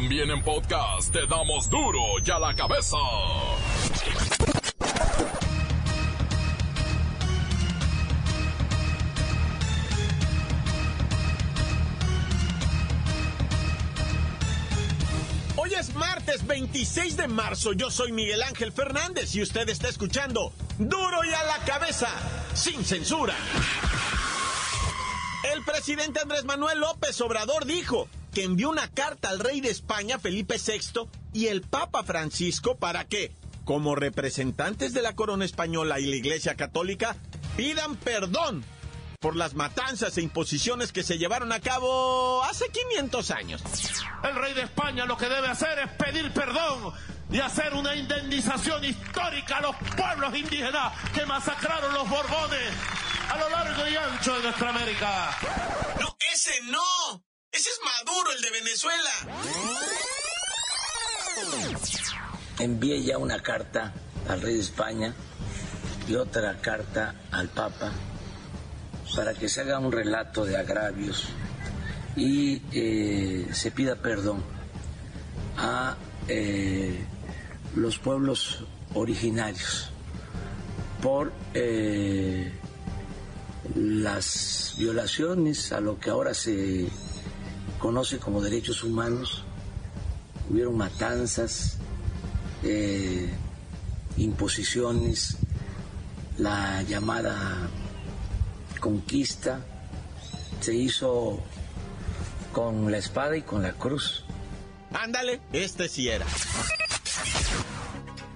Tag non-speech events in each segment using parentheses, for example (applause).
También en podcast te damos duro y a la cabeza. Hoy es martes 26 de marzo, yo soy Miguel Ángel Fernández y usted está escuchando Duro y a la cabeza, sin censura. El presidente Andrés Manuel López Obrador dijo que envió una carta al rey de España, Felipe VI, y el Papa Francisco para que, como representantes de la corona española y la Iglesia Católica, pidan perdón por las matanzas e imposiciones que se llevaron a cabo hace 500 años. El rey de España lo que debe hacer es pedir perdón y hacer una indemnización histórica a los pueblos indígenas que masacraron los Borbones a lo largo y ancho de nuestra América. No, ese no. Ese es Maduro, el de Venezuela. Envié ya una carta al rey de España y otra carta al Papa para que se haga un relato de agravios y eh, se pida perdón a eh, los pueblos originarios por eh, las violaciones a lo que ahora se conoce como derechos humanos. Hubieron matanzas, eh, imposiciones, la llamada conquista se hizo con la espada y con la cruz. Ándale, este sí era.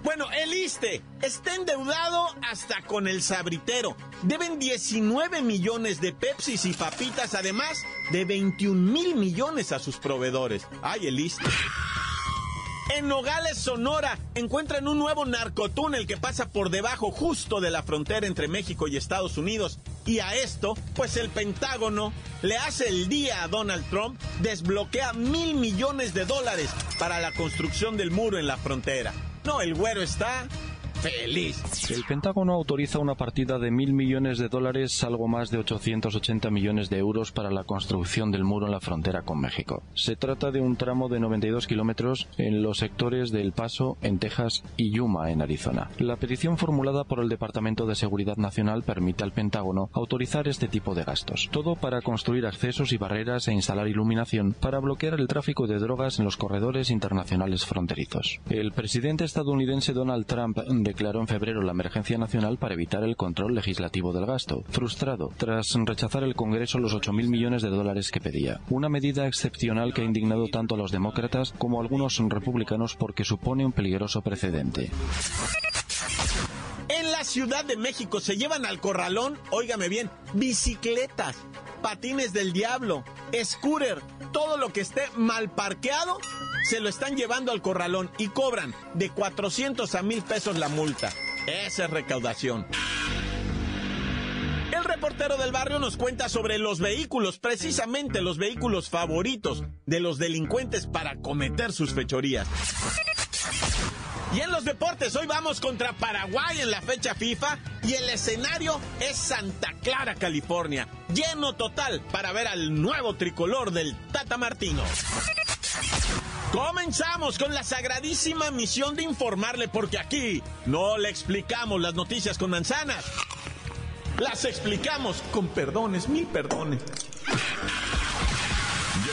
Bueno, el ISTE está endeudado hasta con el sabritero. Deben 19 millones de Pepsis y papitas, además de 21 mil millones a sus proveedores. Ay, el ISTE. En Nogales, Sonora, encuentran un nuevo narcotúnel que pasa por debajo justo de la frontera entre México y Estados Unidos. Y a esto, pues el Pentágono le hace el día a Donald Trump, desbloquea mil millones de dólares para la construcción del muro en la frontera. No, el güero está El Pentágono autoriza una partida de mil millones de dólares, algo más de 880 millones de euros para la construcción del muro en la frontera con México. Se trata de un tramo de 92 kilómetros en los sectores del Paso, en Texas, y Yuma, en Arizona. La petición formulada por el Departamento de Seguridad Nacional permite al Pentágono autorizar este tipo de gastos. Todo para construir accesos y barreras e instalar iluminación para bloquear el tráfico de drogas en los corredores internacionales fronterizos. El presidente estadounidense Donald Trump declaró en febrero la emergencia nacional para evitar el control legislativo del gasto, frustrado tras rechazar el Congreso los 8.000 millones de dólares que pedía. Una medida excepcional que ha indignado tanto a los demócratas como a algunos republicanos porque supone un peligroso precedente. Ciudad de México se llevan al corralón, óigame bien, bicicletas, patines del diablo, scooter, todo lo que esté mal parqueado, se lo están llevando al corralón y cobran de 400 a 1000 pesos la multa. Esa es recaudación. El reportero del barrio nos cuenta sobre los vehículos, precisamente los vehículos favoritos de los delincuentes para cometer sus fechorías. Y en los deportes, hoy vamos contra Paraguay en la fecha FIFA y el escenario es Santa Clara, California. Lleno total para ver al nuevo tricolor del Tata Martino. Comenzamos con la sagradísima misión de informarle porque aquí no le explicamos las noticias con manzanas. Las explicamos con perdones, mil perdones.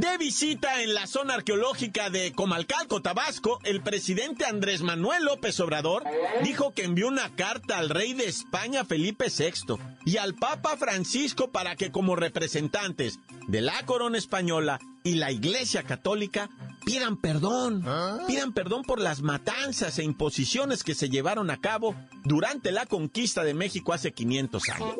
De visita en la zona arqueológica de Comalcalco, Tabasco, el presidente Andrés Manuel López Obrador dijo que envió una carta al rey de España Felipe VI y al Papa Francisco para que como representantes de la corona española y la Iglesia Católica pidan perdón, pidan perdón por las matanzas e imposiciones que se llevaron a cabo durante la conquista de México hace 500 años.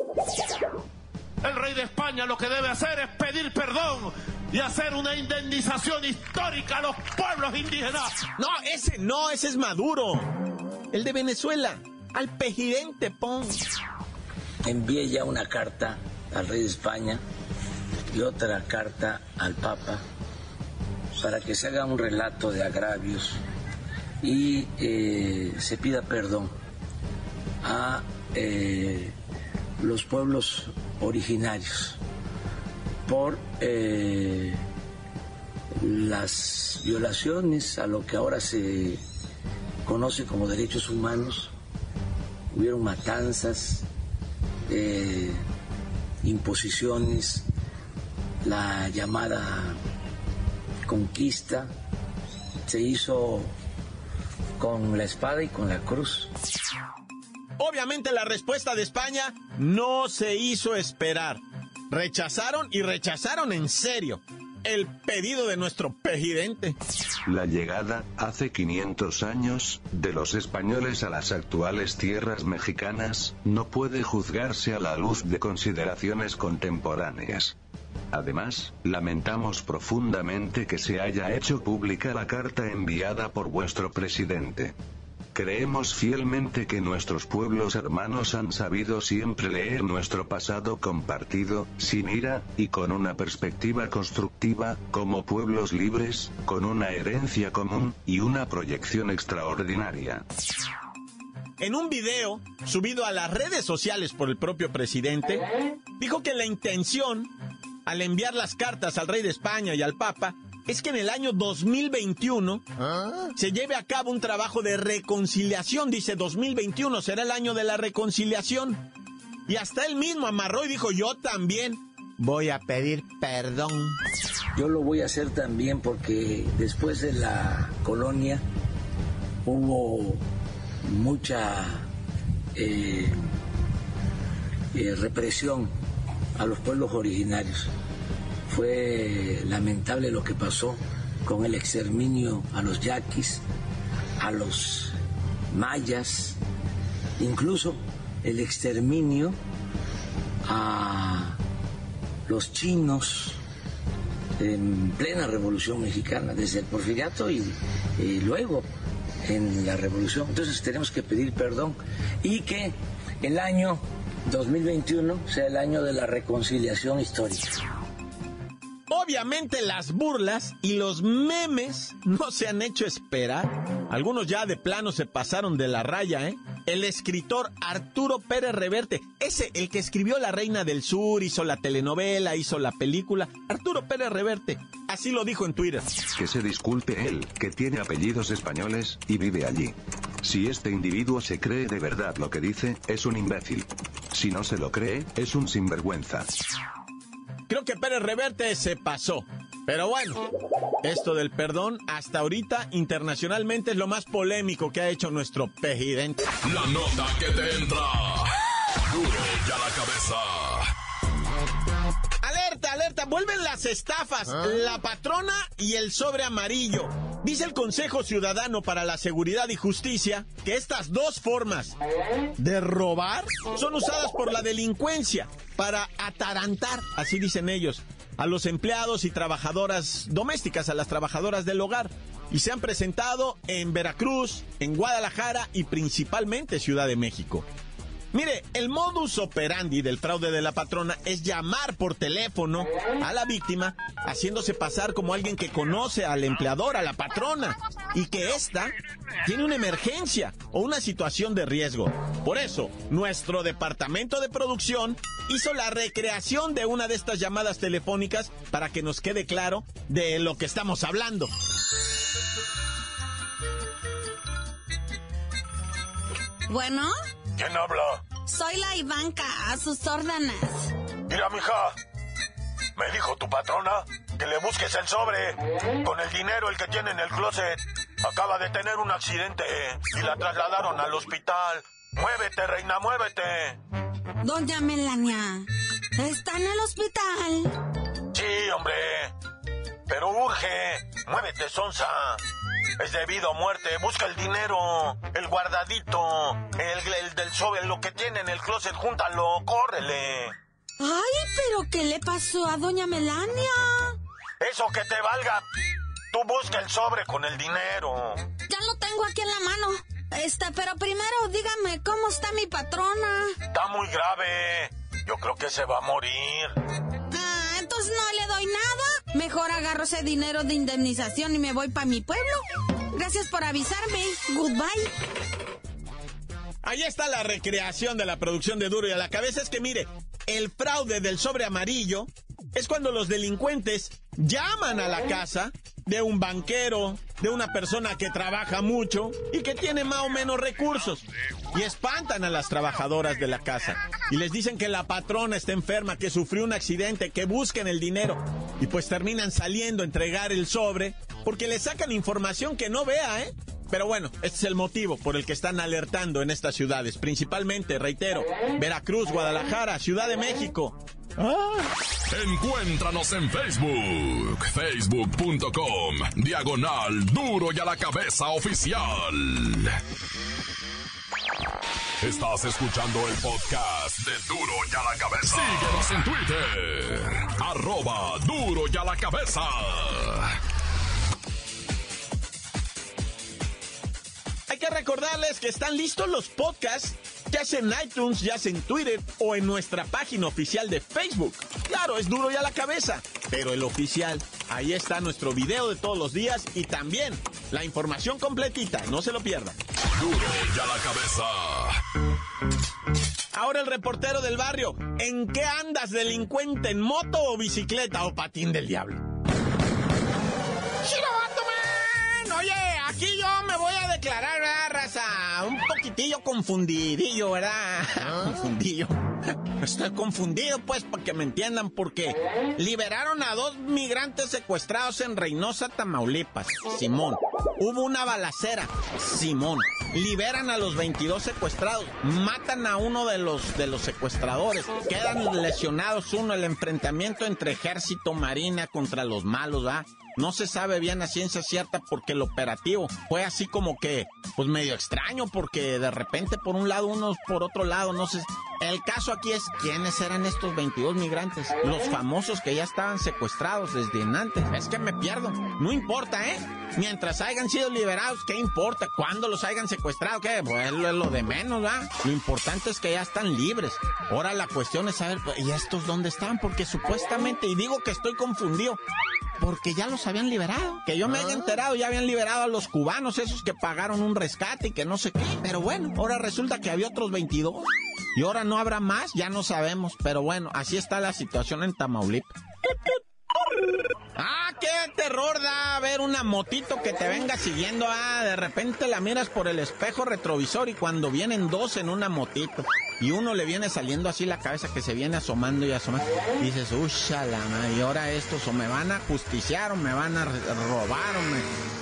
El rey de España lo que debe hacer es pedir perdón y hacer una indemnización histórica a los pueblos indígenas. No, ese no, ese es Maduro. El de Venezuela, al presidente Pons. Envié ya una carta al rey de España y otra carta al Papa para que se haga un relato de agravios y eh, se pida perdón a eh, los pueblos originarios por eh, las violaciones a lo que ahora se conoce como derechos humanos. Hubieron matanzas, imposiciones, la llamada conquista se hizo con la espada y con la cruz. Obviamente la respuesta de España no se hizo esperar. Rechazaron y rechazaron en serio el pedido de nuestro presidente. La llegada, hace 500 años, de los españoles a las actuales tierras mexicanas, no puede juzgarse a la luz de consideraciones contemporáneas. Además, lamentamos profundamente que se haya hecho pública la carta enviada por vuestro presidente. Creemos fielmente que nuestros pueblos hermanos han sabido siempre leer nuestro pasado compartido, sin ira, y con una perspectiva constructiva, como pueblos libres, con una herencia común, y una proyección extraordinaria. En un video subido a las redes sociales por el propio presidente, dijo que la intención al enviar las cartas al rey de España y al Papa es que en el año 2021 se lleve a cabo un trabajo de reconciliación. Dice 2021 será el año de la reconciliación. Y hasta él mismo amarró y dijo, yo también voy a pedir perdón. Yo lo voy a hacer también porque después de la colonia hubo mucha eh, eh, represión a los pueblos originarios. Fue lamentable lo que pasó con el exterminio a los yaquis, a los mayas, incluso el exterminio a los chinos en plena revolución mexicana, desde el porfiriato y, y luego en la revolución. Entonces tenemos que pedir perdón y que el año 2021 sea el año de la reconciliación histórica. Obviamente las burlas y los memes no se han hecho esperar. Algunos ya de plano se pasaron de la raya, ¿eh? El escritor Arturo Pérez Reverte, ese el que escribió La Reina del Sur, hizo la telenovela, hizo la película. Arturo Pérez Reverte, así lo dijo en Twitter. Que se disculpe él, que tiene apellidos españoles, y vive allí. Si este individuo se cree de verdad lo que dice, es un imbécil. Si no se lo cree, es un sinvergüenza. Creo que Pérez Reverte se pasó. Pero bueno, esto del perdón hasta ahorita internacionalmente es lo más polémico que ha hecho nuestro presidente. La nota que te entra. Duro ya la cabeza. Alerta, alerta, vuelven las estafas, la patrona y el sobre amarillo. Dice el Consejo Ciudadano para la Seguridad y Justicia que estas dos formas de robar son usadas por la delincuencia para atarantar, así dicen ellos, a los empleados y trabajadoras domésticas, a las trabajadoras del hogar. Y se han presentado en Veracruz, en Guadalajara y principalmente Ciudad de México. Mire, el modus operandi del fraude de la patrona es llamar por teléfono a la víctima haciéndose pasar como alguien que conoce al empleador, a la patrona, y que ésta tiene una emergencia o una situación de riesgo. Por eso, nuestro departamento de producción hizo la recreación de una de estas llamadas telefónicas para que nos quede claro de lo que estamos hablando. Bueno. ¿Quién habla? Soy la Ivanka, a sus órdenes. Mira, mija. Me dijo tu patrona que le busques el sobre con el dinero el que tiene en el closet. Acaba de tener un accidente y la trasladaron al hospital. Muévete, reina, muévete. Doña Melania, ¿está en el hospital? Sí, hombre. Pero urge. Muévete, Sonsa. Es debido a muerte. Busca el dinero. El guardadito. El, el del sobre. Lo que tiene en el closet. Júntalo. Córrele. Ay, pero ¿qué le pasó a doña Melania? Eso que te valga. Tú busca el sobre con el dinero. Ya lo tengo aquí en la mano. Este, pero primero dígame, ¿cómo está mi patrona? Está muy grave. Yo creo que se va a morir. Ah, entonces no le doy nada. Mejor agarro ese dinero de indemnización y me voy para mi pueblo. Gracias por avisarme. Goodbye. Ahí está la recreación de la producción de Duro y a la cabeza. Es que mire, el fraude del sobre amarillo es cuando los delincuentes llaman a la casa de un banquero, de una persona que trabaja mucho y que tiene más o menos recursos. Y espantan a las trabajadoras de la casa. Y les dicen que la patrona está enferma, que sufrió un accidente, que busquen el dinero. Y pues terminan saliendo a entregar el sobre porque le sacan información que no vea, ¿eh? Pero bueno, este es el motivo por el que están alertando en estas ciudades, principalmente, reitero, Veracruz, Guadalajara, Ciudad de México. Ah. Encuéntranos en Facebook, facebook.com, diagonal duro y a la cabeza oficial. Estás escuchando el podcast de Duro y a la cabeza. Síguenos en Twitter, arroba duro y a la cabeza. Hay que recordarles que están listos los podcasts, ya sea en iTunes, ya sea en Twitter o en nuestra página oficial de Facebook. Claro, es duro y a la cabeza, pero el oficial. Ahí está nuestro video de todos los días y también la información completita, no se lo pierdan. Duro y a la cabeza. Ahora el reportero del barrio, ¿en qué andas delincuente? ¿En moto o bicicleta o patín del diablo? ¡Chirobato, man! Oye, aquí yo me voy a declarar, confundidillo, ¿verdad? (laughs) Confundillo. Estoy confundido, pues, para que me entiendan, porque liberaron a dos migrantes secuestrados en Reynosa, Tamaulipas. Simón. Hubo una balacera. Simón. Liberan a los 22 secuestrados. Matan a uno de los, de los secuestradores. Quedan lesionados uno. El enfrentamiento entre ejército, marina contra los malos, ¿va? No se sabe bien a ciencia cierta porque el operativo fue así como que, pues medio extraño, porque de repente por un lado unos por otro lado, no sé. El caso aquí es quiénes eran estos 22 migrantes, los famosos que ya estaban secuestrados desde antes. Es que me pierdo. No importa, ¿eh? Mientras hayan sido liberados, ¿qué importa? ¿Cuándo los hayan secuestrado? ¿Qué? Pues es lo de menos, ¿va? Lo importante es que ya están libres. Ahora la cuestión es saber, ¿y estos dónde están? Porque supuestamente, y digo que estoy confundido, porque ya los habían liberado. Que yo me haya enterado, ya habían liberado a los cubanos, esos que pagaron un rescate y que no sé qué. Pero bueno, ahora resulta que había otros 22. Y ahora no habrá más, ya no sabemos. Pero bueno, así está la situación en Tamaulipas. Ah, qué terror da ver una motito que te venga siguiendo. Ah, de repente la miras por el espejo retrovisor y cuando vienen dos en una motito y uno le viene saliendo así la cabeza que se viene asomando y asomando, dices, ushala, y ahora estos o me van a justiciar o me van a robar o me...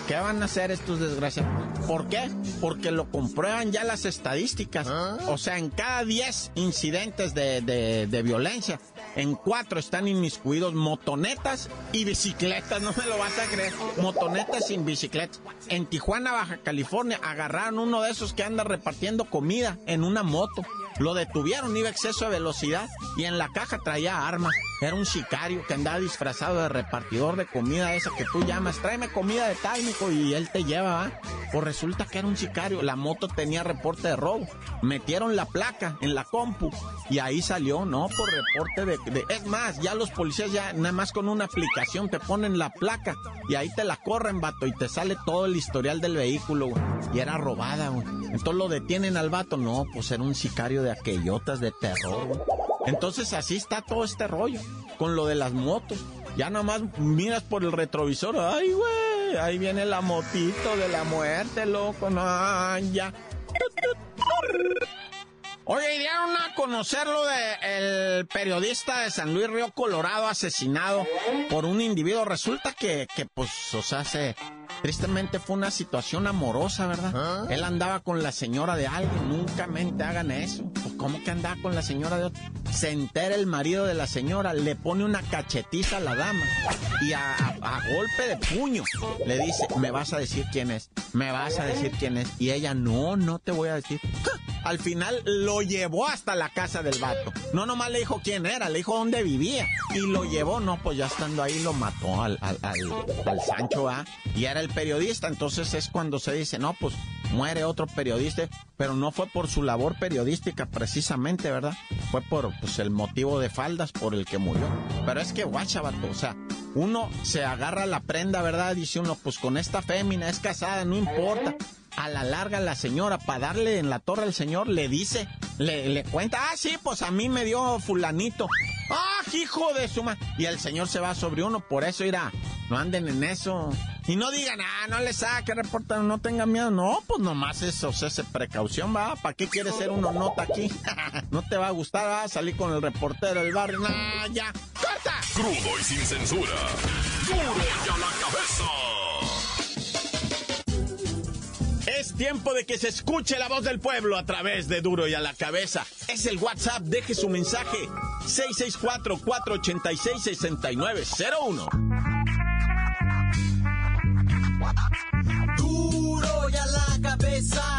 ¿Qué van a hacer estos desgraciados? ¿Por qué? Porque lo comprueban ya las estadísticas. O sea, en cada 10 incidentes de, de, de violencia, en cuatro están inmiscuidos motonetas y bicicletas, no me lo vas a creer. Motonetas sin bicicletas. En Tijuana, Baja California, agarraron uno de esos que anda repartiendo comida en una moto. Lo detuvieron, iba a exceso de velocidad y en la caja traía armas. Era un sicario que andaba disfrazado de repartidor de comida esa que tú llamas. Tráeme comida de tal, mijo, y él te lleva, ¿va? Pues resulta que era un sicario. La moto tenía reporte de robo. Metieron la placa en la compu y ahí salió, ¿no? Por reporte de, de... Es más, ya los policías ya nada más con una aplicación te ponen la placa y ahí te la corren, vato, y te sale todo el historial del vehículo, güey. Y era robada, güey. Entonces lo detienen al vato. No, pues era un sicario de aquellotas de terror. Entonces así está todo este rollo con lo de las motos. Ya nomás miras por el retrovisor, ay güey, ahí viene la motito de la muerte, loco, no, ya. Oye, y dieron a conocer lo de el periodista de San Luis Río Colorado asesinado por un individuo. Resulta que, que pues, o sea, se, tristemente fue una situación amorosa, ¿verdad? Él andaba con la señora de alguien, nunca mente hagan eso. Pues, ¿Cómo que andaba con la señora de otro? Se entera el marido de la señora, le pone una cachetiza a la dama y a, a- a golpe de puño le dice, me vas a decir quién es, me vas a decir quién es. Y ella, no, no te voy a decir. ¡Ja! Al final lo llevó hasta la casa del vato. No nomás le dijo quién era, le dijo dónde vivía. Y lo llevó, no, pues ya estando ahí lo mató al, al, al, Sancho, ¿ah? Y era el periodista, entonces es cuando se dice, no, pues muere otro periodista, pero no fue por su labor periodística precisamente, ¿verdad? Fue por pues, el motivo de faldas por el que murió. Pero es que, guacha, vato, o sea, uno se agarra la prenda, ¿verdad? Dice uno, pues con esta fémina es casada, no importa. A la larga la señora, para darle en la torre al señor, le dice, le, le cuenta, ah, sí, pues a mí me dio fulanito. ¡Ah, hijo de su madre! Y el señor se va sobre uno, por eso irá. No anden en eso. Y no digan, ah, no le saque, reportan, no tengan miedo. No, pues nomás eso, ese precaución, va. ¿Para qué quiere ser uno nota aquí? (laughs) no te va a gustar, va salir con el reportero del barrio. Nah, ya. ¡Corta! Crudo y sin censura. ¡Duro y a la cabeza! Es tiempo de que se escuche la voz del pueblo a través de Duro y a la cabeza. Es el WhatsApp, deje su mensaje. 664-486-6901. Duro y a la cabeza,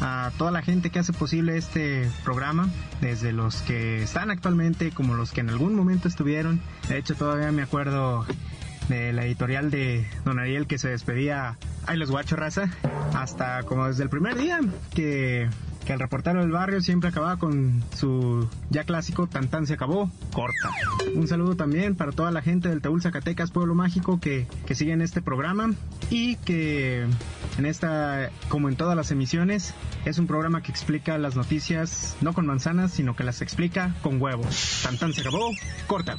a toda la gente que hace posible este programa, desde los que están actualmente como los que en algún momento estuvieron. De hecho, todavía me acuerdo de la editorial de Don Ariel que se despedía, ay los guacho raza, hasta como desde el primer día que que el reportero del barrio siempre acababa con su ya clásico tan tan se acabó, corta. Un saludo también para toda la gente del Taúl Zacatecas, Pueblo Mágico, que, que sigue en este programa y que en esta, como en todas las emisiones, es un programa que explica las noticias no con manzanas, sino que las explica con huevos. Tan tan se acabó, corta.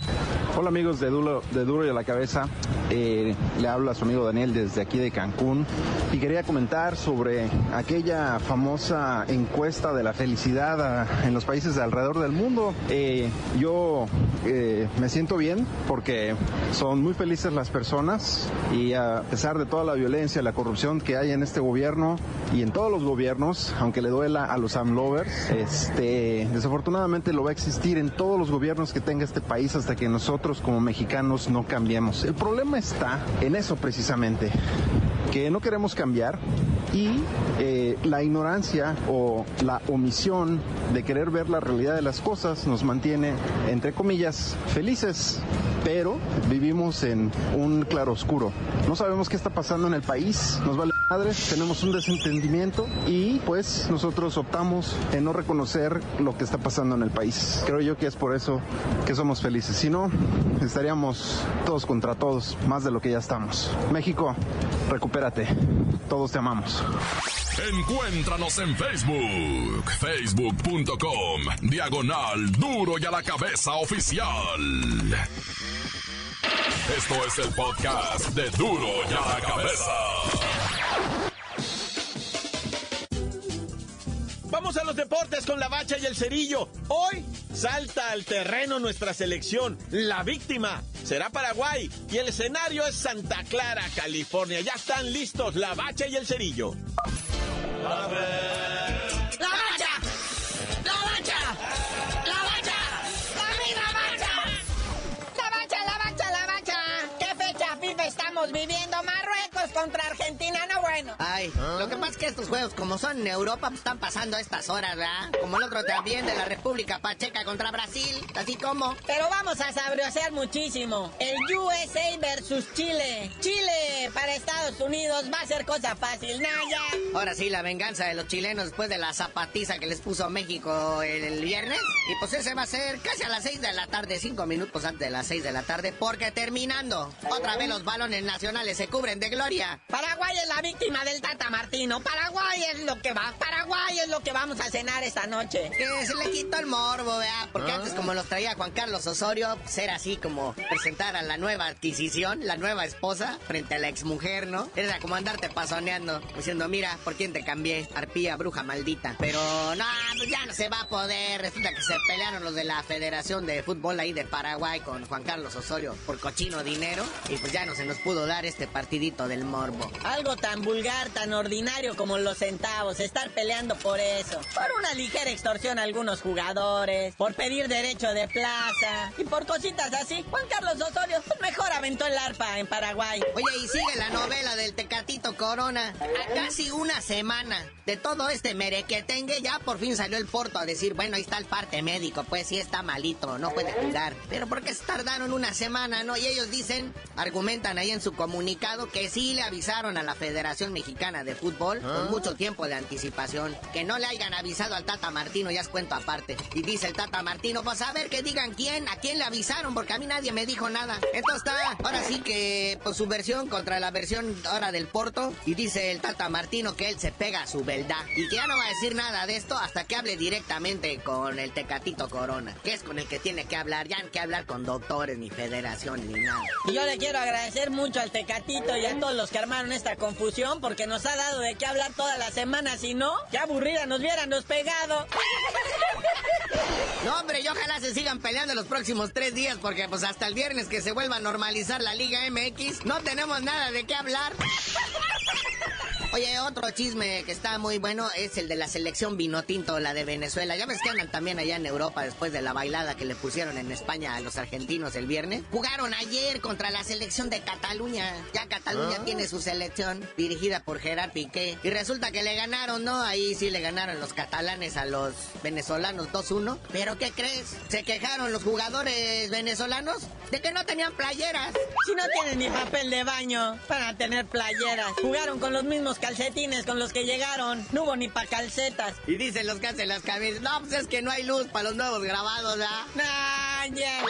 Hola amigos de Duro, de Duro y a la Cabeza, eh, le habla a su amigo Daniel desde aquí de Cancún y quería comentar sobre aquella famosa encuesta de la felicidad en los países de alrededor del mundo. Eh, yo eh, me siento bien porque son muy felices las personas y a pesar de toda la violencia, la corrupción que hay en este gobierno y en todos los gobiernos, aunque le duela a los AMLovers, este, desafortunadamente lo va a existir en todos los gobiernos que tenga este país hasta que nosotros como mexicanos no cambiemos. El problema está en eso precisamente, que no queremos cambiar y eh, la ignorancia o la omisión de querer ver la realidad de las cosas nos mantiene, entre comillas, felices, pero vivimos en un claroscuro. No sabemos qué está pasando en el país, nos vale madres, tenemos un desentendimiento y pues nosotros optamos en no reconocer lo que está pasando en el país. Creo yo que es por eso que somos felices. Si no, estaríamos todos contra todos, más de lo que ya estamos. México, recupérate. Todos te amamos. Encuéntranos en Facebook, facebook.com, diagonal duro y a la cabeza oficial. Esto es el podcast de duro y a la cabeza. Vamos a los deportes con la bacha y el cerillo. Hoy salta al terreno nuestra selección. La víctima será Paraguay y el escenario es Santa Clara, California. Ya están listos la bacha y el cerillo. ¡La bacha! ¡La bacha! ¡La bacha! ¡La bacha! ¡La bacha, la bacha, la bacha! ¿Qué fecha FIFA estamos viviendo? Marruecos contra Argentina, no bueno. Ay, lo que pasa es que estos juegos, como son en Europa, pues, están pasando a estas horas, ¿verdad? Como el otro también de la República Pacheca contra Brasil, así como. Pero vamos a sabriosear muchísimo. El USA versus Chile. Chile para Estados Unidos va a ser cosa fácil, Naya. Ahora sí, la venganza de los chilenos después de la zapatiza que les puso México el, viernes. Y pues ese va a ser casi a las 6 de la tarde, cinco minutos antes de las 6 de la tarde, porque terminando, otra vez los balones nacionales se cubren de gloria. Paraguay es la víctima del Tata Martino. Paraguay es lo que va. Paraguay es lo que vamos a cenar esta noche. Que se le quitó el morbo, vea. Porque antes, como los traía Juan Carlos Osorio, pues era así como presentar a la nueva adquisición, la nueva esposa, frente a la exmujer, ¿no? Era como andarte pasoneando, diciendo, mira, ¿por quién te cambié? Arpía, bruja maldita. Pero no se va a poder. Resulta que se pelearon los de la Federación de Fútbol ahí de Paraguay con Juan Carlos Osorio por cochino dinero. Y pues ya no se nos pudo dar este partidito del morbo. Algo tan vulgar, tan ordinario como los centavos, estar peleando por eso. Por una ligera extorsión a algunos jugadores, por pedir derecho de plaza y por cositas así. Juan Carlos Osorio pues mejor aventó el arpa en Paraguay. Oye, y sigue la novela del Tecatito Corona. A casi una semana de todo este merequetengue, ya por fin salió el Porto a decir, bueno, ahí está el parte médico, pues sí está malito, no puede jugar. Pero ¿por qué se tardaron una semana, no? Y ellos dicen, argumentan ahí en su comunicado que sí le avisaron a la Federación Mexicana de Fútbol con Ah. mucho tiempo de anticipación. Que no le hayan avisado al Tata Martino, ya es cuento aparte. Y dice el Tata Martino, pues a ver que digan quién, a quién le avisaron, porque a mí nadie me dijo nada. Entonces está, ahora sí que, pues su versión contra la versión ahora del Porto. Y dice el Tata Martino que él se pega a su verdad. Y que ya no va a decir nada de esto hasta que hable directamente con el Tecatito Corona. Que es con el que tiene que hablar, ya no hay que hablar con doctores, ni federaciones, ni nada. Y yo le quiero agradecer mucho al Tecatito y a todos los que armaron esta confusión porque nos ha dado de qué hablar toda la semana, si no, qué aburrida nos viéramos pegado. No, hombre, y ojalá se sigan peleando los próximos tres días, porque pues hasta el viernes que se vuelva a normalizar la Liga MX, no tenemos nada de qué hablar. Oye, otro chisme que está muy bueno es el de la selección Vinotinto, la de Venezuela. Ya ves que andan también allá en Europa después de la bailada que le pusieron en España a los argentinos el viernes. Jugaron ayer contra la selección de Cataluña. Ya Cataluña Ah. tiene su selección dirigida por Gerard Piqué. Y resulta que le ganaron, ¿no? Ahí sí le ganaron los catalanes a los venezolanos 2-1. Pero ¿qué crees? Se quejaron los jugadores venezolanos de que no tenían playeras. Si no tienen ni papel de baño para tener playeras, jugaron con los mismos calcetines con los que llegaron, no hubo ni pa' calcetas. Y dicen los que hacen las camisas, no, pues es que no hay luz para los nuevos grabados, (laughs) ¿ah? Nah, ya.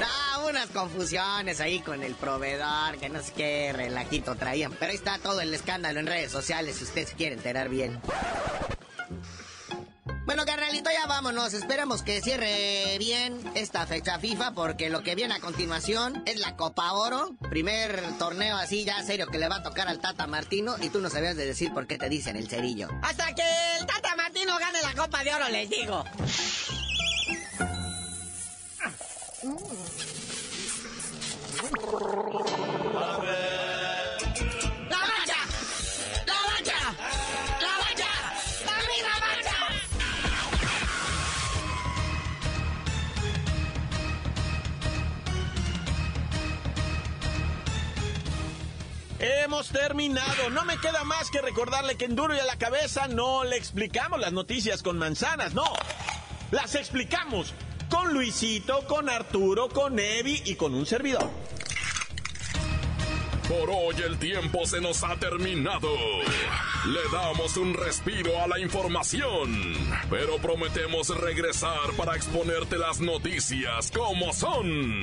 No, unas confusiones ahí con el proveedor, que no sé qué relajito traían. Pero ahí está todo el escándalo en redes sociales si usted se quiere enterar bien. Bueno, ya vámonos. Esperamos que cierre bien esta fecha FIFA porque lo que viene a continuación es la Copa Oro. Primer torneo así ya serio que le va a tocar al Tata Martino y tú no sabías de decir por qué te dicen el cerillo. Hasta que el Tata Martino gane la Copa de Oro, les digo. ¡La Hemos terminado. No me queda más que recordarle que en Duro y a la cabeza no le explicamos las noticias con manzanas, no. Las explicamos con Luisito, con Arturo, con Evi y con un servidor. Por hoy el tiempo se nos ha terminado. Le damos un respiro a la información, pero prometemos regresar para exponerte las noticias como son.